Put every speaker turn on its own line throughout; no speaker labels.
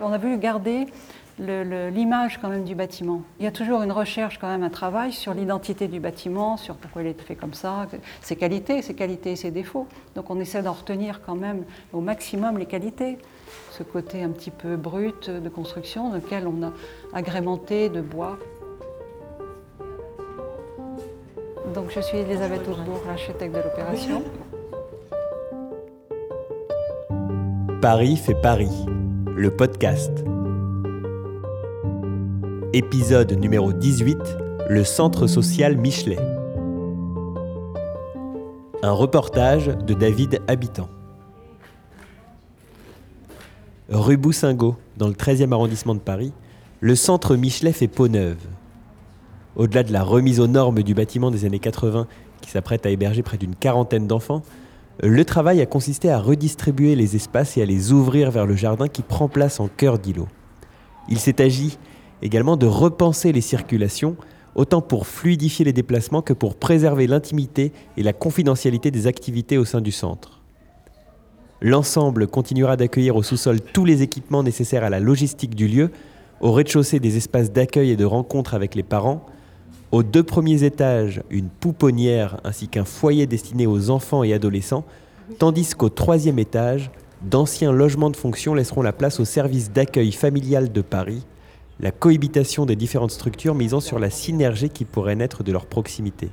On a voulu garder l'image quand même du bâtiment. Il y a toujours une recherche, quand même un travail sur l'identité du bâtiment, sur pourquoi il est fait comme ça, ses qualités, ses qualités et ses défauts. Donc on essaie d'en retenir quand même au maximum les qualités. Ce côté un petit peu brut de construction, lequel on a agrémenté de bois. Donc je suis Elisabeth Ausbourg, l'architecte de l'opération.
Paris fait Paris, le podcast. Épisode numéro 18, le centre social Michelet. Un reportage de David Habitant. Rue Boussingault, dans le 13e arrondissement de Paris, le centre Michelet fait peau neuve. Au-delà de la remise aux normes du bâtiment des années 80 qui s'apprête à héberger près d'une quarantaine d'enfants, le travail a consisté à redistribuer les espaces et à les ouvrir vers le jardin qui prend place en cœur d'îlot. Il s'est agi également de repenser les circulations, autant pour fluidifier les déplacements que pour préserver l'intimité et la confidentialité des activités au sein du centre. L'ensemble continuera d'accueillir au sous-sol tous les équipements nécessaires à la logistique du lieu, au rez-de-chaussée des espaces d'accueil et de rencontre avec les parents, aux deux premiers étages une pouponnière ainsi qu'un foyer destiné aux enfants et adolescents, tandis qu'au troisième étage, d'anciens logements de fonction laisseront la place au service d'accueil familial de Paris, la cohabitation des différentes structures misant sur la synergie qui pourrait naître de leur proximité.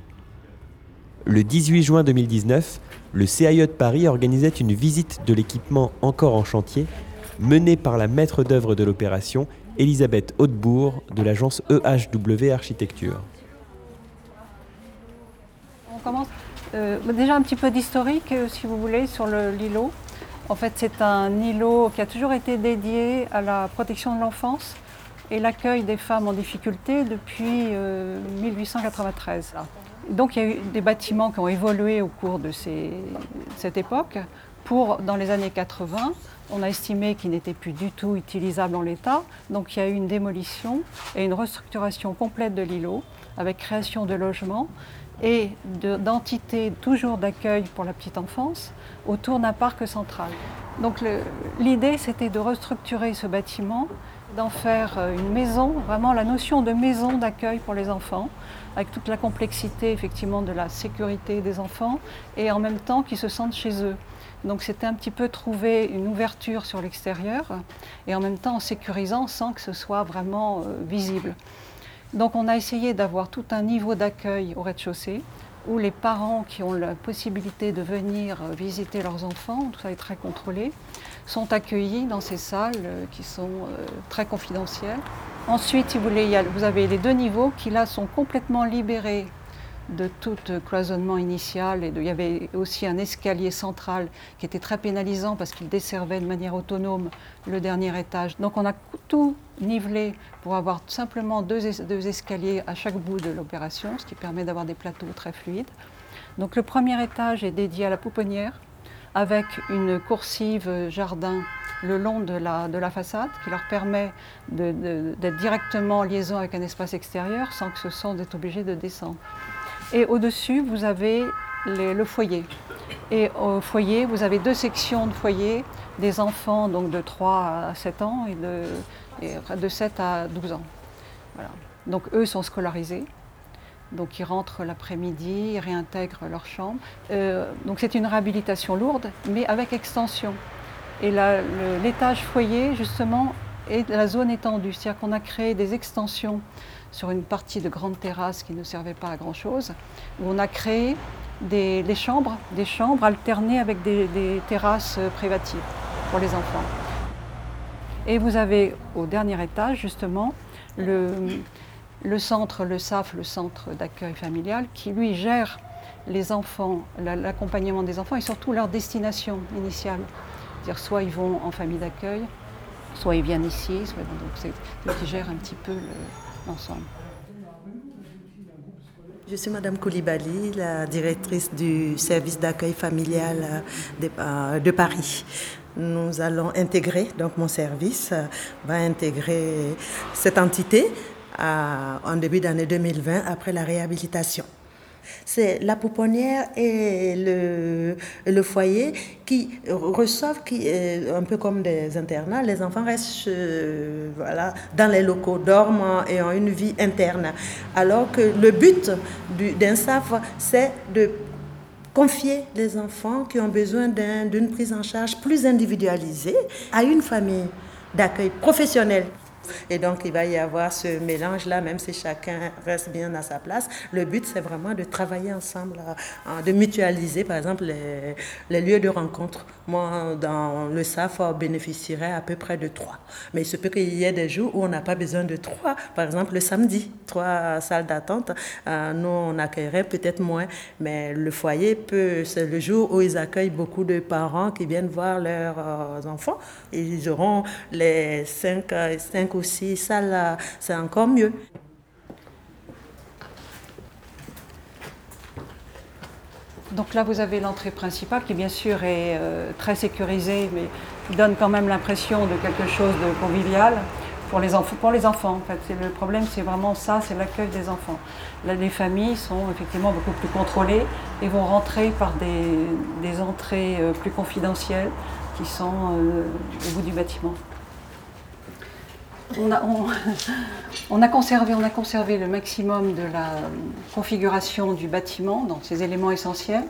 Le 18 juin 2019, le CIE de Paris organisait une visite de l'équipement encore en chantier, menée par la maître d'œuvre de l'opération, Elisabeth Hautebourg, de l'agence EHW Architecture.
Euh, déjà un petit peu d'historique, euh, si vous voulez, sur l'îlot. En fait, c'est un îlot qui a toujours été dédié à la protection de l'enfance et l'accueil des femmes en difficulté depuis 1893. Euh, Donc il y a eu des bâtiments qui ont évolué au cours de cette époque. Pour, dans les années 80, on a estimé qu'ils n'étaient plus du tout utilisables en l'état. Donc il y a eu une démolition et une restructuration complète de l'îlot avec création de logements et d'entités toujours d'accueil pour la petite enfance autour d'un parc central. Donc l'idée c'était de restructurer ce bâtiment d'en faire euh, une maison, vraiment la notion de maison d'accueil pour les enfants, avec toute la complexité effectivement de la sécurité des enfants, et en même temps qu'ils se sentent chez eux. Donc c'était un petit peu trouver une ouverture sur l'extérieur, et en même temps en sécurisant sans que ce soit vraiment euh, visible. Donc on a essayé d'avoir tout un niveau d'accueil au rez-de-chaussée, où les parents qui ont la possibilité de venir visiter leurs enfants, tout ça est très contrôlé, sont accueillis dans ces salles euh, qui sont euh, très confidentielles. Ensuite, si vous voulez, vous avez les deux niveaux qui là sont complètement libérés de tout cloisonnement initial. Et il y avait aussi un escalier central qui était très pénalisant parce qu'il desservait de manière autonome le dernier étage. Donc on a tout nivelé pour avoir simplement deux, escaliers à chaque bout de l'opération, ce qui permet d'avoir des plateaux très fluides. Donc le premier étage est dédié à la pouponnière avec une coursive jardin le long de la, de la façade qui leur permet d'être directement en liaison avec un espace extérieur sans que ce soit obligé de descendre. Et au-dessus, vous avez le foyer. Et au foyer, vous avez deux sections de foyer, des enfants donc de 3 à 7 ans et de, et de 7 à 12 ans. Voilà. Donc eux sont scolarisés. Donc ils rentrent l'après-midi, ils réintègrent leur chambre. Euh, donc c'est une réhabilitation lourde, mais avec extension. Et l'étage foyer, justement, est la zone étendue. C'est-à-dire qu'on a créé des extensions sur une partie de grande terrasse qui ne servait pas à grand-chose, où on a créé des, chambres, des chambres alternées avec des, des terrasses privatives pour les enfants. Et vous avez au dernier étage, justement, le centre, le SAF, le centre d'accueil familial, qui lui gère les enfants, l'accompagnement des enfants et surtout leur destination initiale. C'est-à-dire soit ils vont en famille d'accueil, soit ils viennent ici, soit, donc c'est qui gère un petit peu l'ensemble.
je suis Madame Koulibaly, la directrice du service d'accueil familial de, euh, de, Paris. Nous allons intégrer, donc mon service va intégrer cette entité en début d'année 2020 après la réhabilitation. C'est la pouponnière et le, le foyer qui reçoivent, qui, un peu comme des internats, les enfants restent euh, voilà, dans les locaux, dorment et ont une vie interne. Alors que le but d'un SAF, c'est de confier les enfants qui ont besoin d'une prise en charge plus individualisée à une famille d'accueil professionnel. Et donc, il va y avoir ce mélange-là, même si chacun reste bien à sa place. Le but, c'est vraiment de travailler ensemble, euh, de mutualiser, par exemple, les, les lieux de rencontre. Moi, dans le SAF, on bénéficierait à peu près de trois. Mais il se peut qu'il y ait des jours où on n'a pas besoin de trois. Par exemple, le samedi, trois salles d'attente. Euh, nous, on accueillerait peut-être moins. Mais le foyer peut, c'est le jour où ils accueillent beaucoup de parents qui viennent voir leurs euh, enfants. Ils auront les cinq, cinq aussi, ça c'est encore mieux.
Donc là, vous avez l'entrée principale qui, bien sûr, est euh, très sécurisée, mais qui donne quand même l'impression de quelque chose de convivial pour les, enfants. Le problème, c'est vraiment ça, c'est l'accueil des enfants. Là, les familles sont effectivement beaucoup plus contrôlées et vont rentrer par des, entrées euh, plus confidentielles qui sont euh, au bout du bâtiment on a, conservé, le maximum de la configuration du bâtiment, dans ses éléments essentiels.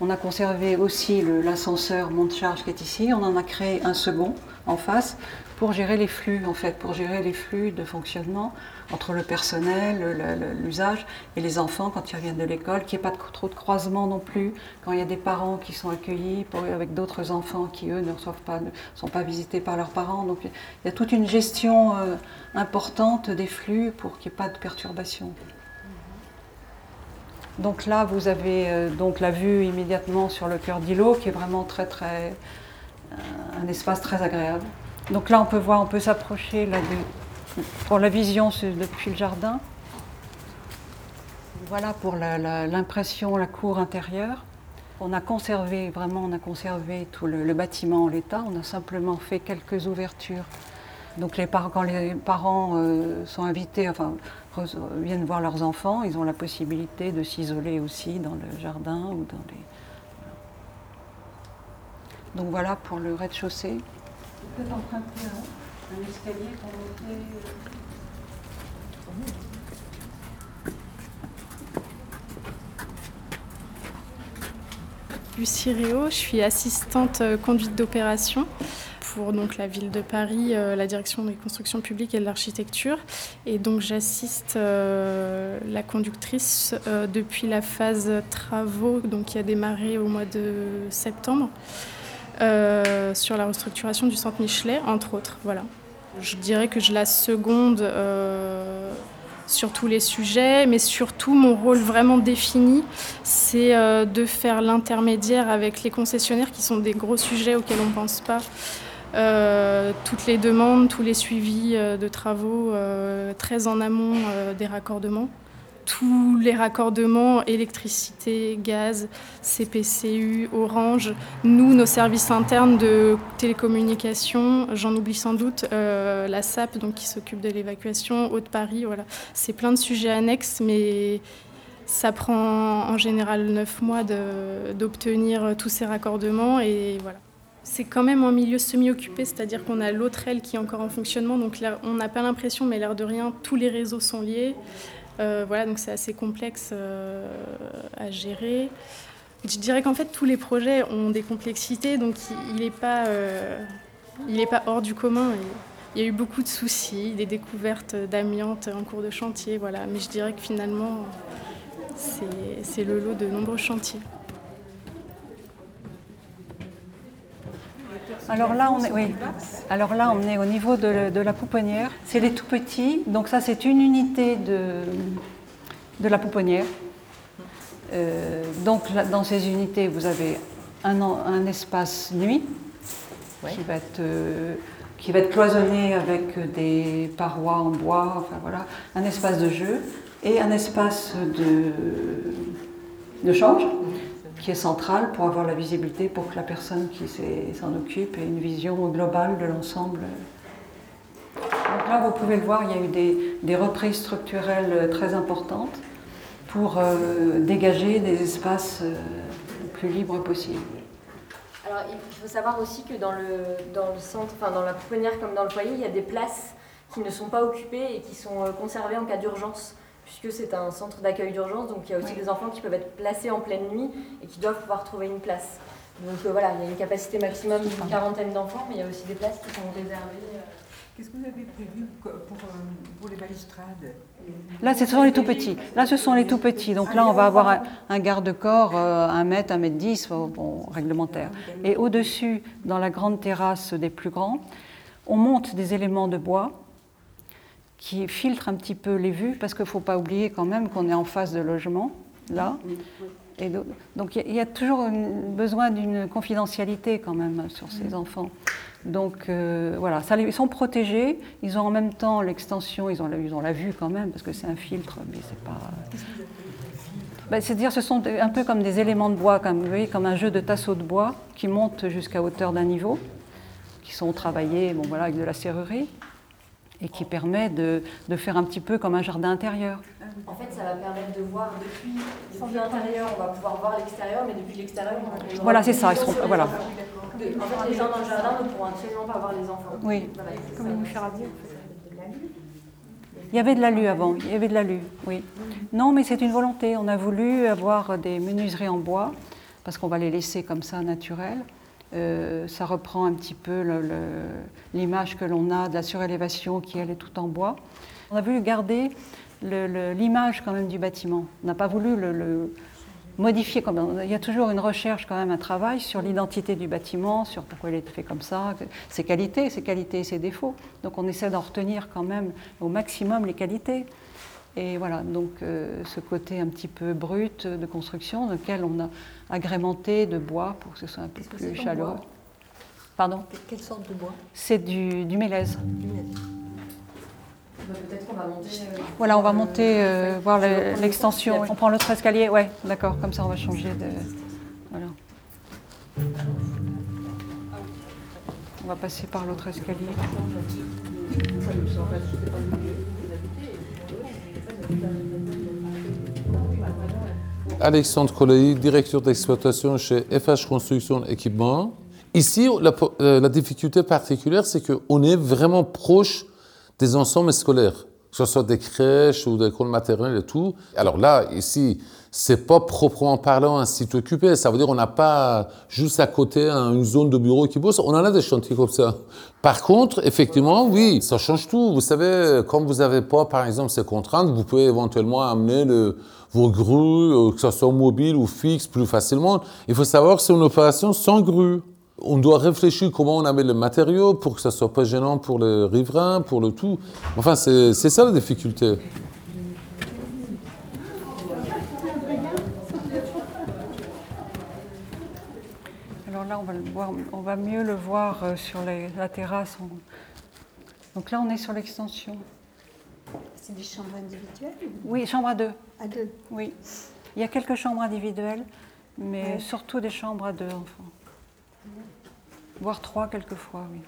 On a conservé aussi l'ascenseur monte-charge qui est ici. On en a créé un second en face pour gérer les flux, en fait, pour gérer les flux de fonctionnement entre le personnel, l'usage et les enfants quand ils reviennent de l'école, qu'il n'y ait pas trop de croisements non plus, quand il y a des parents qui sont accueillis avec d'autres enfants qui, eux, ne reçoivent pas, ne sont pas visités par leurs parents. Donc il y a toute une gestion euh, importante des flux pour qu'il n'y ait pas de perturbation. Donc là, vous avez euh, donc la vue immédiatement sur le cœur d'îlot, qui est vraiment très très euh, un espace très agréable. Donc là, on peut voir, on peut s'approcher là pour la vision depuis le jardin. Voilà pour l'impression, la, cour intérieure. On a conservé, vraiment, on a conservé tout le, bâtiment en l'état. On a simplement fait quelques ouvertures. Donc les quand les parents euh, sont invités, enfin, viennent voir leurs enfants, ils ont la possibilité de s'isoler aussi dans le jardin ou dans les. Donc voilà pour le rez-de-chaussée. Pouvez emprunter un, escalier pour monter.
Lucie Réau, je suis assistante euh, conduite d'opération pour donc la ville de Paris, euh, la direction des constructions publiques et de l'architecture. Et donc j'assiste euh, la conductrice depuis la phase travaux donc, qui a démarré au mois de septembre. Euh, sur la restructuration du centre Michelet, entre autres. Voilà. Je dirais que je la seconde euh, sur tous les sujets, mais surtout mon rôle vraiment défini, c'est euh, de faire l'intermédiaire avec les concessionnaires qui sont des gros sujets auxquels on ne pense pas. toutes les demandes, tous les suivis de travaux très en amont des raccordements tous les raccordements, électricité, gaz, CPCU, Orange, nous, nos services internes de télécommunications, j'en oublie sans doute, euh, la SAP donc, qui s'occupe de l'évacuation, Haute-Paris, voilà. C'est plein de sujets annexes, mais ça prend en général neuf mois d'obtenir tous ces raccordements et voilà. C'est quand même un milieu semi-occupé, c'est-à-dire qu'on a l'autre aile qui est encore en fonctionnement, donc on n'a pas l'impression, mais l'air de rien, tous les réseaux sont liés. Euh, voilà, donc c'est assez complexe euh, à gérer. Je dirais qu'en fait, tous les projets ont des complexités, donc il n'est pas, euh, pas hors du commun. Il y a eu beaucoup de soucis, des découvertes d'amiante en cours de chantier, voilà. Mais je dirais que finalement, c'est le lot de nombreux chantiers.
Alors là, on est, oui. Alors là, on est au niveau de, la pouponnière. C'est les tout petits. Donc ça, c'est une unité de, de la pouponnière. Euh, donc dans ces unités, vous avez un, un espace nuit qui, va être, euh, qui va être cloisonné avec des parois en bois, enfin voilà, un espace de jeu et un espace de, de change qui est centrale pour avoir la visibilité, pour que la personne qui s'en occupe ait une vision globale de l'ensemble. Donc là, vous pouvez le voir, il y a eu des, reprises structurelles très importantes. pour dégager des espaces le plus libres possible.
Alors, il faut savoir aussi que dans le, dans le centre, enfin dans la pouponnière comme dans le foyer, il y a des places qui ne sont pas occupées et qui sont conservées en cas d'urgence puisque c'est un centre d'accueil d'urgence, donc il y a aussi des enfants qui peuvent être placés en pleine nuit et qui doivent pouvoir trouver une place. Donc euh, voilà, il y a une capacité maximum d'une quarantaine d'enfants, mais il y a aussi des places qui sont réservées. Euh.
Qu'est-ce que vous avez prévu pour, euh, pour, les balustrades
Là, ce sont les tout petits. Là, ce sont les tout petits. Donc là, on va avoir un, garde-corps, un mètre, un mètre dix, bon, réglementaire. Et au-dessus, dans la grande terrasse des plus grands, on monte des éléments de bois qui filtre un petit peu les vues, parce qu'il ne faut pas oublier quand même qu'on est en face de logement, là. Et donc il y, a toujours besoin d'une confidentialité quand même sur ces enfants. Donc euh, voilà, ça, ils sont protégés, ils ont en même temps l'extension, ils ont, ils ont la vue quand même, parce que c'est un filtre, mais c'est pas... Ben, C'est-à-dire ce sont un peu comme des éléments de bois, comme, vous voyez, comme un jeu de tasseaux de bois qui montent jusqu'à hauteur d'un niveau, qui sont travaillés bon, voilà, avec de la serrurerie et qui permet de, de, faire un petit peu comme un jardin intérieur.
En fait, ça va permettre de voir depuis, depuis l'intérieur, on va pouvoir voir l'extérieur, mais depuis l'extérieur, on va
Voilà, c'est ça. Ils seront, voilà.
en fait, les gens dans le jardin ne pourront absolument pas voir les enfants.
Oui. Comme une il y avait de l'alu avant, il y avait de l'alu, oui. Non, mais c'est une volonté. On a voulu avoir des menuiseries en bois, parce qu'on va les laisser comme ça naturelles. Euh, ça reprend un petit peu l'image que l'on a de la surélévation qui elle est tout en bois. On a voulu garder l'image quand même du bâtiment. On n'a pas voulu le, modifier. Comme, il y a toujours une recherche quand même, un travail sur l'identité du bâtiment, sur pourquoi il est fait comme ça, ses qualités, ses qualités et ses défauts. Donc on essaie d'en retenir quand même au maximum les qualités. Et voilà, donc euh, ce côté un petit peu brut de construction, dans lequel on a agrémenté de bois pour que ce soit un peu plus chaleureux. Pardon
Quelle sorte de bois
C'est du, du mélèze.
Bah, peut-être qu'on va monter. Euh,
voilà, on va monter, euh, voir l'extension. On prend l'autre escalier, ouais, d'accord, comme ça on va changer de. Voilà. On va passer par l'autre escalier.
Alexandre Collet, directeur d'exploitation chez FH Construction Équipement. Ici, la, euh, la difficulté particulière, c'est qu'on est vraiment proche des ensembles scolaires, que ce soit des crèches ou des écoles maternelles et tout. Alors là, ici, c'est pas proprement parlant un site occupé. Ça veut dire on n'a pas juste à côté une zone de bureau qui pousse. On en a des chantiers comme ça. Par contre, effectivement, oui, ça change tout. Vous savez, comme vous n'avez pas, par exemple, ces contraintes, vous pouvez éventuellement amener vos grues, euh, que ce soit mobile ou fixe, plus facilement. Il faut savoir que c'est une opération sans grue. On doit réfléchir comment on amène le matériau pour que ça soit pas gênant pour les riverains, pour le tout. Enfin, c'est ça la difficulté.
Alors là, on va, le voir, on va mieux le voir euh, sur la terrasse. Donc là, on est sur l'extension.
C'est des chambres individuelles
Oui, chambre à deux.
À deux
Oui. Il y a quelques chambres individuelles, mais surtout des chambres à deux enfants. Voire trois quelquefois, oui.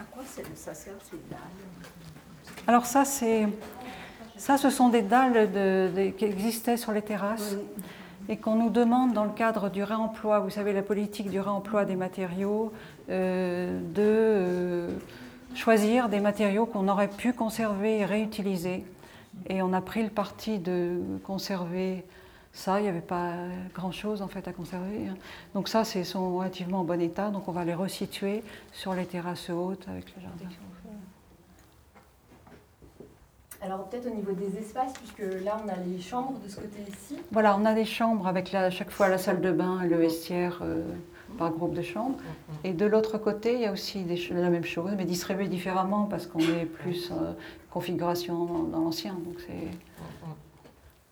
À quoi ça sert ces dalles?
Alors ça, c'est... Ça, ce sont des dalles de, qui existaient sur les terrasses et qu'on nous demande dans le cadre du réemploi, vous savez, la politique du réemploi des matériaux, euh, de... Euh, choisir des matériaux qu'on aurait pu conserver et réutiliser. Et on a pris le parti de conserver ça, il n'y avait pas grand-chose en fait à conserver. Hein. Donc ça, c'est sont relativement en bon état, donc on va les resituer sur les terrasses hautes avec le jardin.
Alors peut-être au niveau des espaces, puisque là on a les chambres de ce côté-ci.
Voilà, on a des chambres avec à chaque fois la salle de bain et le vestiaire. Euh, par groupe de chambres. Et de l'autre côté, il y a aussi des, la même chose, mais distribuée différemment parce qu'on est plus euh, configuration dans, l'ancien. Donc c'est.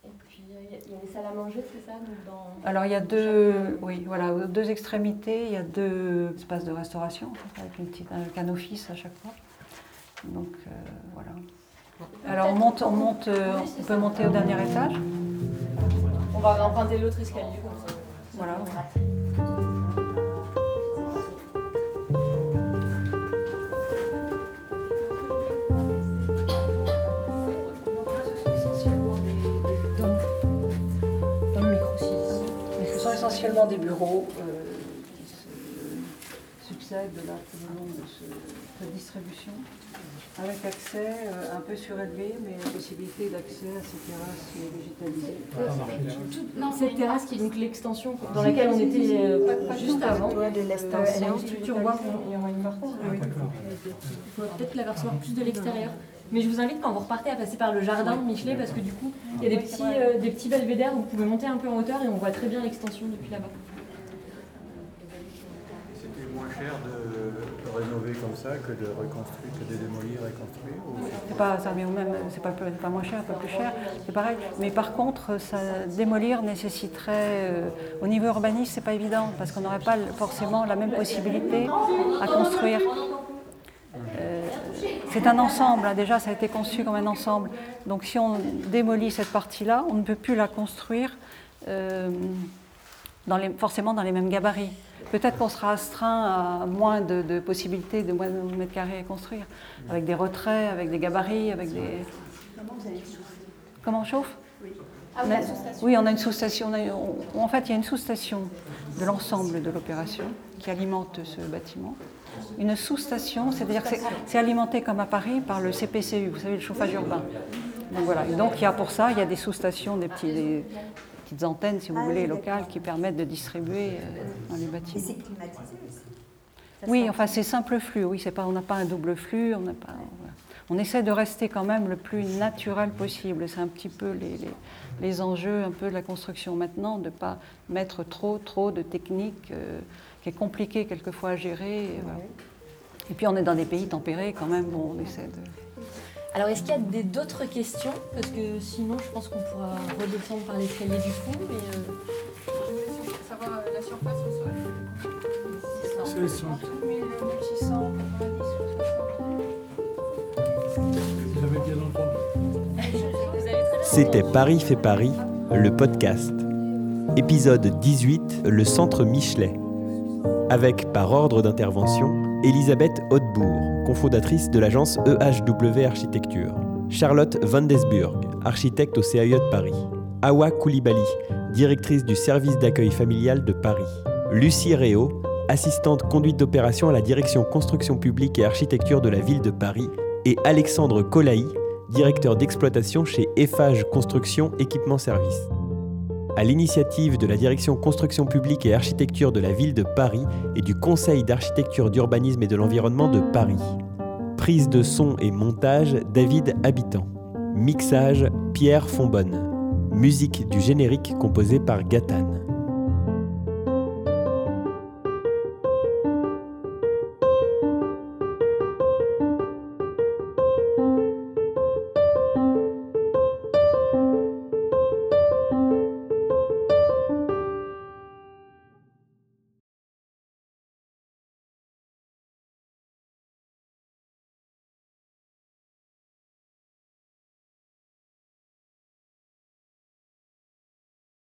Et puis il y, a des salles à manger, c'est ça dans...
Alors il y a deux, oui, voilà, deux extrémités. Il y a deux espaces de restauration avec une petite, un office à chaque fois. Donc euh, voilà. Alors on monte, on monte, euh, on peut monter au dernier étage.
On va emprunter l'autre escalier comme ça.
Voilà. Donc, dans le micro, ce sont essentiellement des bureaux. Euh, se succèdent là tout le long de ce- cette distribution, avec accès euh, un peu surélevé, mais la possibilité d'accès à ces terrasses végétalisées.
Non, cette terrasse qui est donc l'extension dans laquelle on était euh, juste avant.
de
Euh,
l'extension.
une structure bois, il y aura une partie. Il faudra peut-être la percevoir plus de l'extérieur. Mais je vous invite quand vous repartez à passer par le jardin de Michelet parce que du coup, il y a des petits, euh, des petits belvédères où vous pouvez monter un peu en hauteur et on voit très bien l'extension depuis là-bas.
Cher de rénover comme ça que de démolir et construire c'est-
pas, ça revient au même, c'est pas, pas moins cher, pas plus cher, c'est pareil. Mais par contre, ça, démolir nécessiterait, euh, au niveau urbaniste, c'est pas évident, parce qu'on n'aurait pas forcément la même possibilité à construire. Euh, c'est un ensemble, hein, déjà ça a été conçu comme un ensemble. Donc si on démolit cette partie-là, on ne peut plus la construire euh, dans les, forcément dans les mêmes gabarits. Peut-être qu'on sera astreint à moins de, de possibilités, de moins de mètres carrés à construire, avec des retraits, avec des gabarits, avec des... Comment on chauffe? On a- Oui, on a une sous-station. En fait, il y a une sous-station de l'ensemble de l'opération qui alimente ce bâtiment. Une sous-station, c'est-à-dire que c'est- c'est alimenté comme à Paris par le CPCU, vous savez, le chauffage urbain. Donc voilà. Et donc il y a pour ça, il y a des sous-stations, des, petits, des petites antennes, si vous voulez, locales, qui permettent de distribuer euh, dans les bâtiments.
c'est climatisé aussi.
Oui, enfin c'est simple flux, oui, c'est pas, on n'a pas un double flux, on n'a pas. On essaie de rester quand même le plus naturel possible. C'est un petit peu les, les- les enjeux un peu de la construction maintenant, de ne pas mettre trop, trop de techniques euh, qui est compliqué quelquefois à gérer. Et, voilà. Et puis on est dans des pays tempérés quand même, bon, on essaie de.
Alors, est-ce qu'il y a d'autres questions? Parce que sinon, je pense qu'on pourra redescendre par l'escalier du fond. Mais, euh,
Savoir la surface au sol.
C'était Paris fait Paris, le podcast. Épisode 18, le centre Michelet. Avec, par ordre d'intervention, Elisabeth Hautebourg, cofondatrice de l'agence EHW Architecture. Charlotte Van Desburg, architecte au CAE de Paris. Awa Koulibaly, directrice du service d'accueil familial de Paris. Lucie Réau, assistante conduite d'opération à la direction construction publique et architecture de la ville de Paris. Et Alexandre Colaï, directeur d'exploitation chez Eiffage Construction Équipement Service. À l'initiative de la direction construction publique et architecture de la ville de Paris et du Conseil d'architecture d'urbanisme et de l'environnement de Paris. Prise de son et montage David Habitant. Mixage Pierre Fonbonne. Musique du générique composée par Gatane.